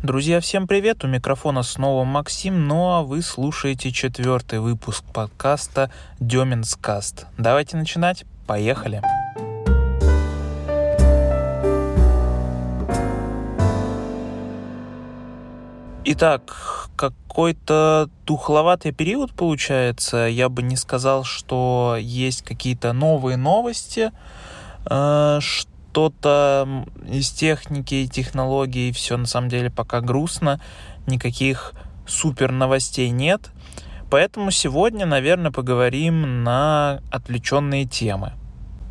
Друзья, всем привет! У микрофона снова Максим, ну а вы слушаете четвертый выпуск подкаста Деминс Каст. Давайте начинать, поехали! Итак, какой-то тухловатый период получается. Я бы не сказал, что есть какие-то новые новости, э, что-то из техники и технологий, все на самом деле пока грустно, никаких супер новостей нет. Поэтому сегодня, наверное, поговорим на отвлеченные темы.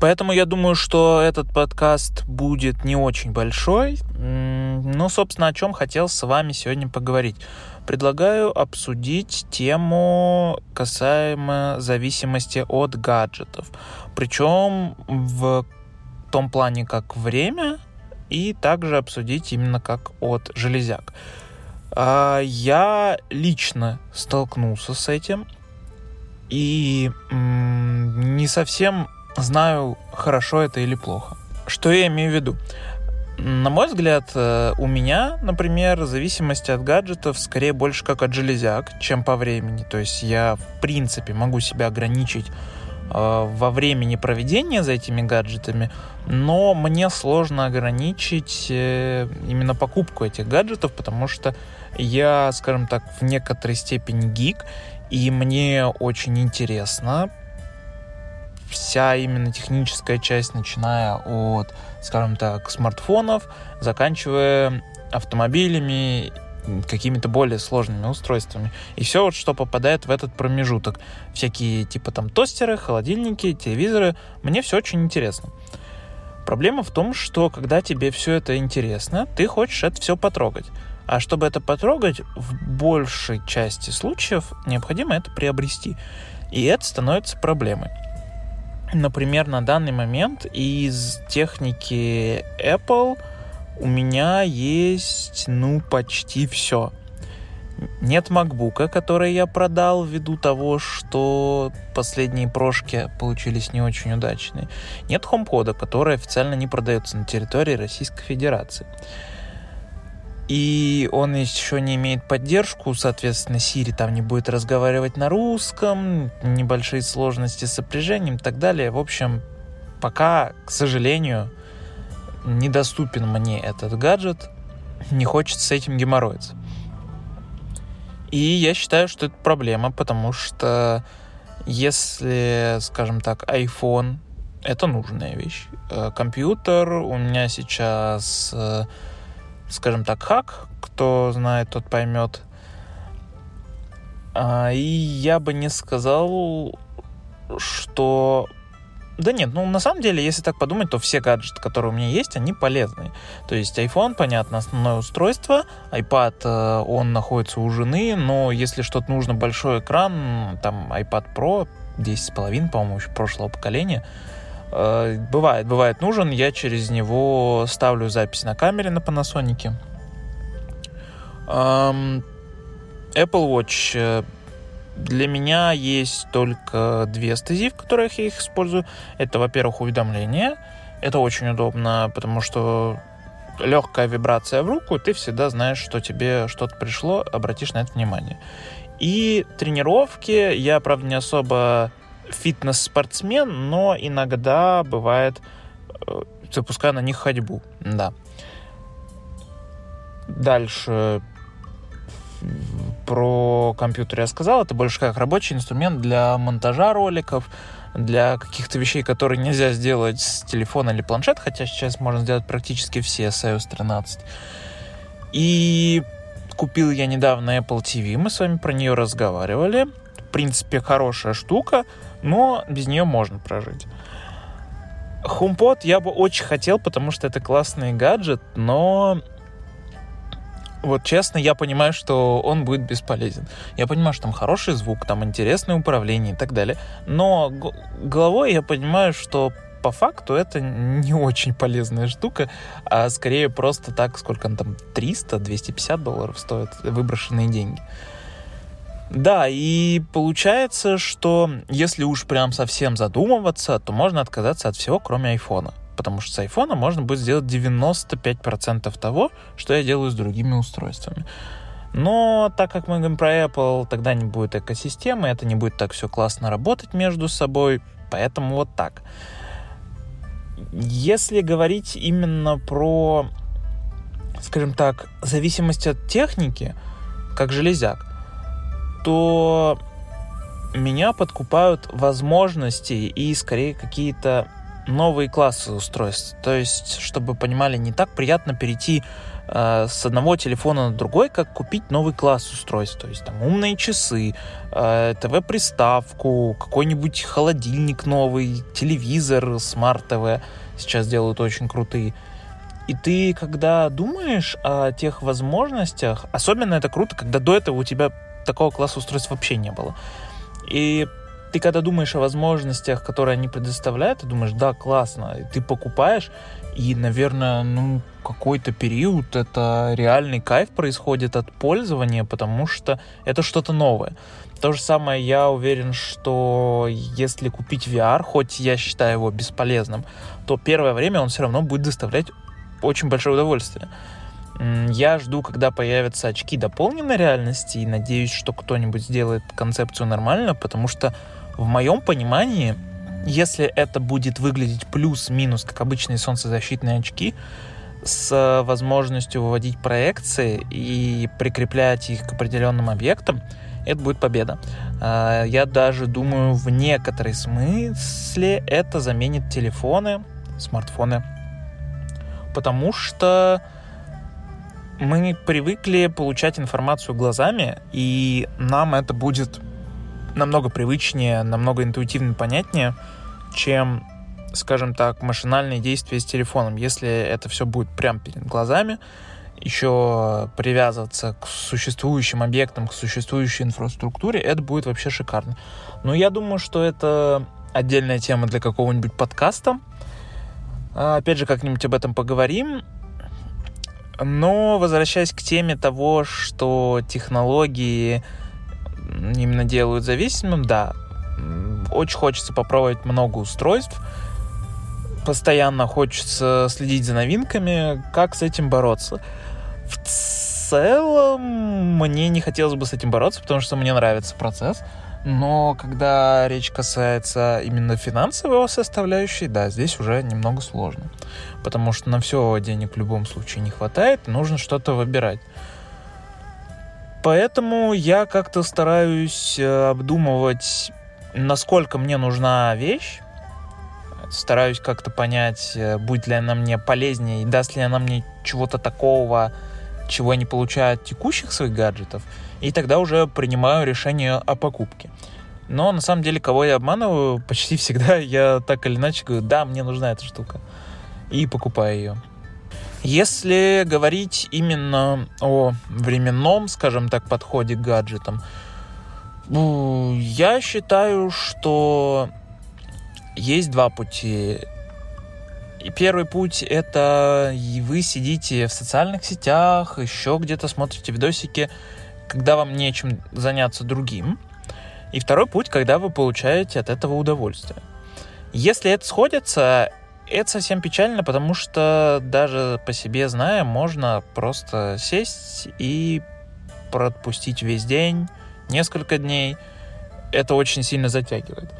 Поэтому я думаю, что этот подкаст будет не очень большой. Ну, собственно, о чем хотел с вами сегодня поговорить. Предлагаю обсудить тему касаемо зависимости от гаджетов. Причем в том плане, как время, и также обсудить именно как от железяк. А, я лично столкнулся с этим и не совсем знаю, хорошо это или плохо. Что я имею в виду? На мой взгляд, э, у меня, например, зависимость от гаджетов скорее больше как от железяк, чем по времени. То есть я, в принципе, могу себя ограничить во времени проведения за этими гаджетами, но мне сложно ограничить э, именно покупку этих гаджетов, потому что я, скажем так, в некоторой степени гик, и мне очень интересно вся именно техническая часть, начиная от, скажем так, смартфонов, заканчивая автомобилями какими-то более сложными устройствами. И все, вот, что попадает в этот промежуток. Всякие типа там тостеры, холодильники, телевизоры. Мне все очень интересно. Проблема в том, что когда тебе все это интересно, ты хочешь это все потрогать. А чтобы это потрогать, в большей части случаев необходимо это приобрести. И это становится проблемой. Например, на данный момент из техники Apple – у меня есть, ну, почти все. Нет макбука, который я продал ввиду того, что последние прошки получились не очень удачные. Нет HomePod, который официально не продается на территории Российской Федерации. И он еще не имеет поддержку, соответственно, Siri там не будет разговаривать на русском, небольшие сложности с сопряжением и так далее. В общем, пока, к сожалению, недоступен мне этот гаджет, не хочется с этим геморроиться. И я считаю, что это проблема, потому что если, скажем так, iPhone это нужная вещь. Э, компьютер у меня сейчас, э, скажем так, хак. Кто знает, тот поймет. А, и я бы не сказал, что да нет, ну на самом деле, если так подумать, то все гаджеты, которые у меня есть, они полезные. То есть iPhone, понятно, основное устройство, iPad, э, он находится у жены, но если что-то нужно, большой экран, там iPad Pro, 10,5, по-моему, еще прошлого поколения, э, бывает, бывает нужен, я через него ставлю запись на камере на Panasonic. Apple Watch э, для меня есть только две стези, в которых я их использую. Это, во-первых, уведомления. Это очень удобно, потому что легкая вибрация в руку, ты всегда знаешь, что тебе что-то пришло, обратишь на это внимание. И тренировки, я, правда, не особо фитнес-спортсмен, но иногда бывает э, запускаю на них ходьбу, да. Дальше про компьютер я сказал, это больше как рабочий инструмент для монтажа роликов, для каких-то вещей, которые нельзя сделать с телефона или планшета, хотя сейчас можно сделать практически все с iOS 13. И купил я недавно Apple TV, мы с вами про нее разговаривали. В принципе, хорошая штука, но без нее можно прожить. HomePod я бы очень хотел, потому что это классный гаджет, но вот честно, я понимаю, что он будет бесполезен. Я понимаю, что там хороший звук, там интересное управление и так далее. Но головой я понимаю, что по факту это не очень полезная штука, а скорее просто так, сколько он там, 300-250 долларов стоит выброшенные деньги. Да, и получается, что если уж прям совсем задумываться, то можно отказаться от всего, кроме айфона. Потому что с айфона можно будет сделать 95% того, что я делаю с другими устройствами. Но так как мы говорим про Apple, тогда не будет экосистемы, это не будет так все классно работать между собой, поэтому вот так. Если говорить именно про, скажем так, зависимость от техники, как железяк, то меня подкупают возможности и скорее какие-то новые классы устройств. То есть, чтобы понимали, не так приятно перейти э, с одного телефона на другой, как купить новый класс устройств. То есть там умные часы, э, ТВ-приставку, какой-нибудь холодильник новый, телевизор, смарт-ТВ сейчас делают очень крутые. И ты, когда думаешь о тех возможностях, особенно это круто, когда до этого у тебя такого класса устройств вообще не было. И ты когда думаешь о возможностях, которые они предоставляют, ты думаешь, да, классно, и ты покупаешь, и, наверное, ну, какой-то период это реальный кайф происходит от пользования, потому что это что-то новое. То же самое я уверен, что если купить VR, хоть я считаю его бесполезным, то первое время он все равно будет доставлять очень большое удовольствие. Я жду, когда появятся очки дополненной реальности и надеюсь, что кто-нибудь сделает концепцию нормально, потому что в моем понимании, если это будет выглядеть плюс-минус, как обычные солнцезащитные очки, с возможностью выводить проекции и прикреплять их к определенным объектам, это будет победа. А, я даже думаю, в некоторой смысле это заменит телефоны, смартфоны. Потому что мы привыкли получать информацию глазами, и нам это будет намного привычнее, намного интуитивно понятнее, чем, скажем так, машинальные действия с телефоном. Если это все будет прямо перед глазами, еще привязываться к существующим объектам, к существующей инфраструктуре, это будет вообще шикарно. Но я думаю, что это отдельная тема для какого-нибудь подкаста. А, опять же, как-нибудь об этом поговорим. Но возвращаясь к теме того, что технологии именно делают зависимым, да, очень хочется попробовать много устройств, постоянно хочется следить за новинками, как с этим бороться. В целом, мне не хотелось бы с этим бороться, потому что мне нравится процесс. Но когда речь касается именно финансовой составляющей, да, здесь уже немного сложно. Потому что на все денег в любом случае не хватает, нужно что-то выбирать. Поэтому я как-то стараюсь э, обдумывать, насколько мне нужна вещь. Стараюсь как-то понять, э, будет ли она мне полезнее и даст ли она мне чего-то такого, чего я не получаю от текущих своих гаджетов и тогда уже принимаю решение о покупке. Но на самом деле, кого я обманываю, почти всегда я так или иначе говорю, да, мне нужна эта штука, и покупаю ее. Если говорить именно о временном, скажем так, подходе к гаджетам, я считаю, что есть два пути. И первый путь это вы сидите в социальных сетях, еще где-то смотрите видосики, когда вам нечем заняться другим. И второй путь, когда вы получаете от этого удовольствие. Если это сходится, это совсем печально, потому что даже по себе зная, можно просто сесть и пропустить весь день, несколько дней. Это очень сильно затягивает.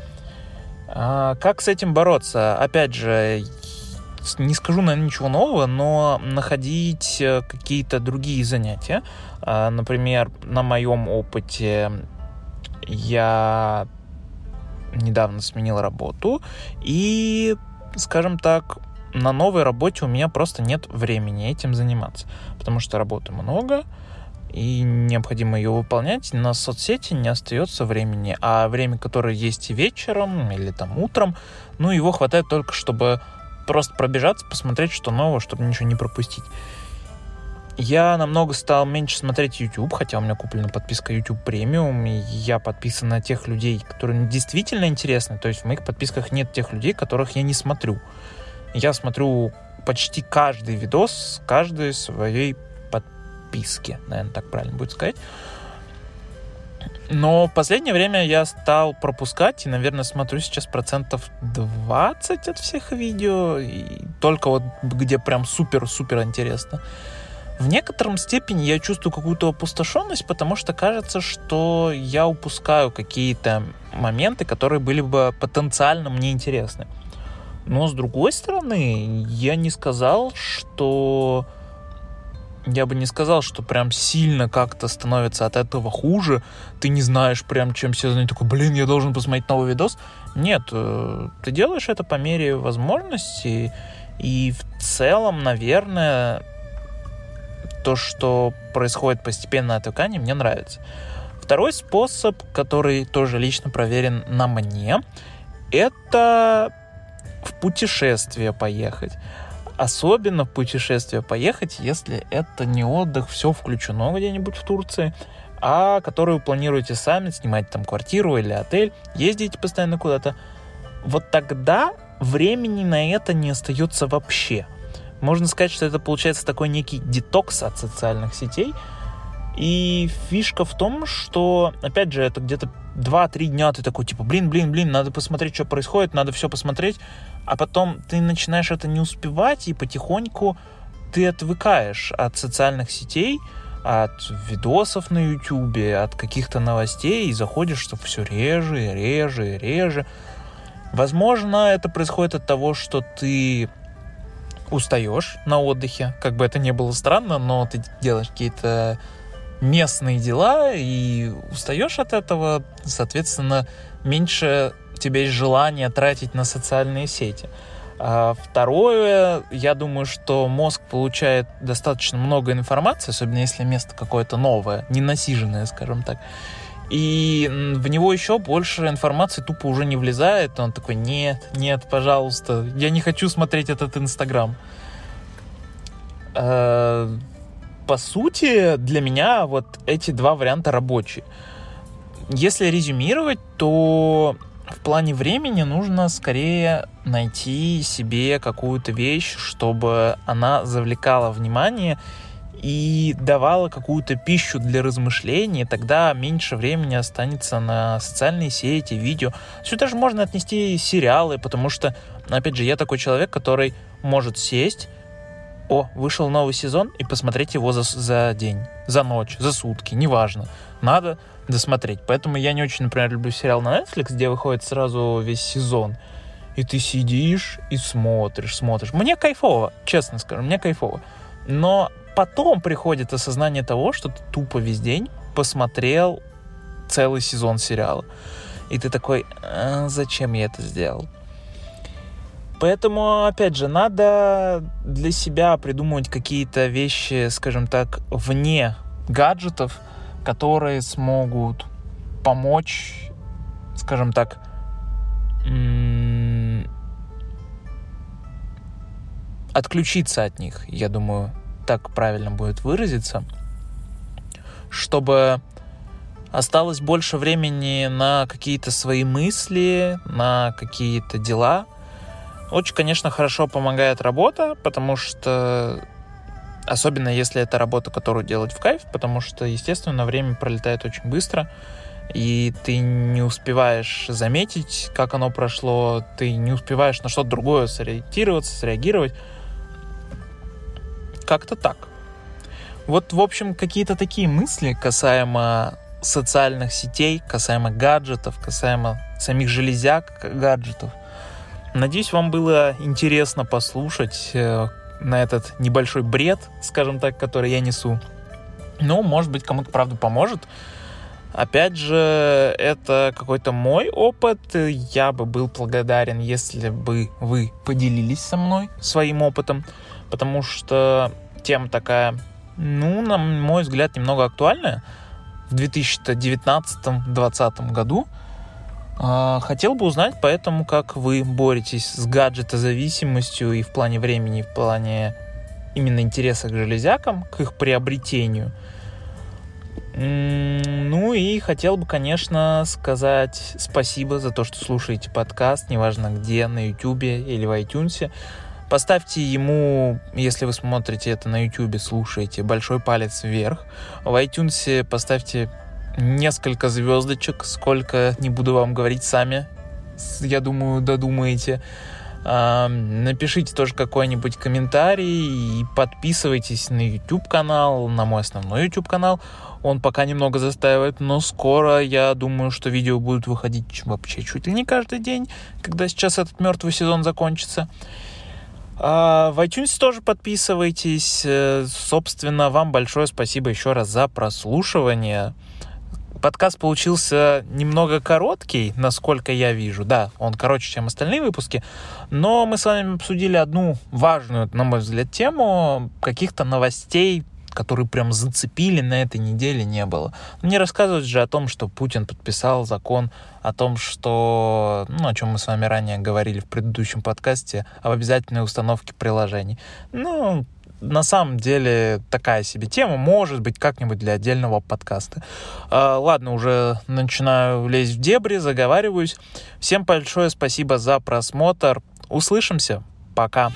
А как с этим бороться? Опять же, не скажу, наверное, ничего нового, но находить э, какие-то другие занятия. А, например, на моем опыте я недавно сменил работу, и, скажем так, на новой работе у меня просто нет времени этим заниматься, потому что работы много, и необходимо ее выполнять, на соцсети не остается времени, а время, которое есть вечером, или там утром, ну, его хватает только, чтобы просто пробежаться, посмотреть, что нового, чтобы ничего не пропустить. Я намного стал меньше смотреть YouTube, хотя у меня куплена подписка YouTube Premium, и я подписан на тех людей, которые действительно интересны. То есть в моих подписках нет тех людей, которых я не смотрю. Я смотрю почти каждый видос каждой своей подписке, наверное, так правильно будет сказать. Но в последнее время я стал пропускать и, наверное, смотрю сейчас процентов 20 от всех видео, и только вот где прям супер-супер интересно. В некотором степени я чувствую какую-то опустошенность, потому что кажется, что я упускаю какие-то моменты, которые были бы потенциально мне интересны. Но с другой стороны, я не сказал, что я бы не сказал, что прям сильно как-то становится от этого хуже. Ты не знаешь прям, чем все занять. Такой, блин, я должен посмотреть новый видос. Нет, э, ты делаешь это по мере возможностей. И в целом, наверное, то, что происходит постепенно отвыкание, мне нравится. Второй способ, который тоже лично проверен на мне, это в путешествие поехать. Особенно в путешествие поехать, если это не отдых, все включено где-нибудь в Турции, а который вы планируете сами, снимать там квартиру или отель, ездите постоянно куда-то. Вот тогда времени на это не остается вообще. Можно сказать, что это получается такой некий детокс от социальных сетей. И фишка в том, что, опять же, это где-то 2-3 дня ты такой, типа, блин, блин, блин, надо посмотреть, что происходит, надо все посмотреть а потом ты начинаешь это не успевать, и потихоньку ты отвыкаешь от социальных сетей, от видосов на YouTube, от каких-то новостей, и заходишь, что все реже, реже, реже. Возможно, это происходит от того, что ты устаешь на отдыхе, как бы это ни было странно, но ты делаешь какие-то местные дела и устаешь от этого, соответственно, меньше тебя есть желание тратить на социальные сети. А второе, я думаю, что мозг получает достаточно много информации, особенно если место какое-то новое, ненасиженное, скажем так. И в него еще больше информации тупо уже не влезает. Он такой, нет, нет, пожалуйста, я не хочу смотреть этот Инстаграм. А, по сути, для меня вот эти два варианта рабочие. Если резюмировать, то в плане времени нужно скорее найти себе какую-то вещь, чтобы она завлекала внимание и давала какую-то пищу для размышлений, тогда меньше времени останется на социальные сети, видео. Сюда же можно отнести сериалы, потому что, опять же, я такой человек, который может сесть, о, вышел новый сезон, и посмотреть его за, за день, за ночь, за сутки, неважно. Надо досмотреть. Поэтому я не очень, например, люблю сериал на Netflix, где выходит сразу весь сезон. И ты сидишь и смотришь, смотришь. Мне кайфово, честно скажу, мне кайфово. Но потом приходит осознание того, что ты тупо весь день посмотрел целый сезон сериала. И ты такой, а, зачем я это сделал? Поэтому, опять же, надо для себя придумывать какие-то вещи, скажем так, вне гаджетов, которые смогут помочь, скажем так, отключиться от них, я думаю, так правильно будет выразиться, чтобы осталось больше времени на какие-то свои мысли, на какие-то дела. Очень, конечно, хорошо помогает работа, потому что Особенно если это работа, которую делать в кайф, потому что, естественно, время пролетает очень быстро, и ты не успеваешь заметить, как оно прошло, ты не успеваешь на что-то другое сориентироваться, среагировать. Как-то так. Вот, в общем, какие-то такие мысли касаемо социальных сетей, касаемо гаджетов, касаемо самих железяк гаджетов. Надеюсь, вам было интересно послушать, э, на этот небольшой бред, скажем так, который я несу. Ну, может быть, кому-то, правда, поможет. Опять же, это какой-то мой опыт. Я бы был благодарен, если бы вы поделились со мной своим опытом, потому что тема такая, ну, на мой взгляд, немного актуальная в 2019-2020 году. А, хотел бы узнать поэтому, как вы боретесь с гаджетозависимостью и в плане времени, и в плане именно интереса к железякам, к их приобретению. Ну и хотел бы, конечно, сказать спасибо за то, что слушаете подкаст, неважно где, на YouTube или в iTunes. Поставьте ему, если вы смотрите это на YouTube, слушаете, большой палец вверх. В iTunes поставьте несколько звездочек, сколько, не буду вам говорить сами, я думаю, додумаете. Напишите тоже какой-нибудь комментарий и подписывайтесь на YouTube канал, на мой основной YouTube канал. Он пока немного застаивает, но скоро я думаю, что видео будут выходить вообще чуть ли не каждый день, когда сейчас этот мертвый сезон закончится. А в iTunes тоже подписывайтесь. Э, собственно, вам большое спасибо еще раз за прослушивание. Подкаст получился немного короткий, насколько я вижу. Да, он короче, чем остальные выпуски. Но мы с вами обсудили одну важную, на мой взгляд, тему. Каких-то новостей, которые прям зацепили на этой неделе, не было. Не рассказывать же о том, что Путин подписал закон о том, что, ну, о чем мы с вами ранее говорили в предыдущем подкасте, об обязательной установке приложений. Ну, на самом деле такая себе тема, может быть, как-нибудь для отдельного подкаста. А, ладно, уже начинаю лезть в дебри, заговариваюсь. Всем большое спасибо за просмотр. Услышимся. Пока.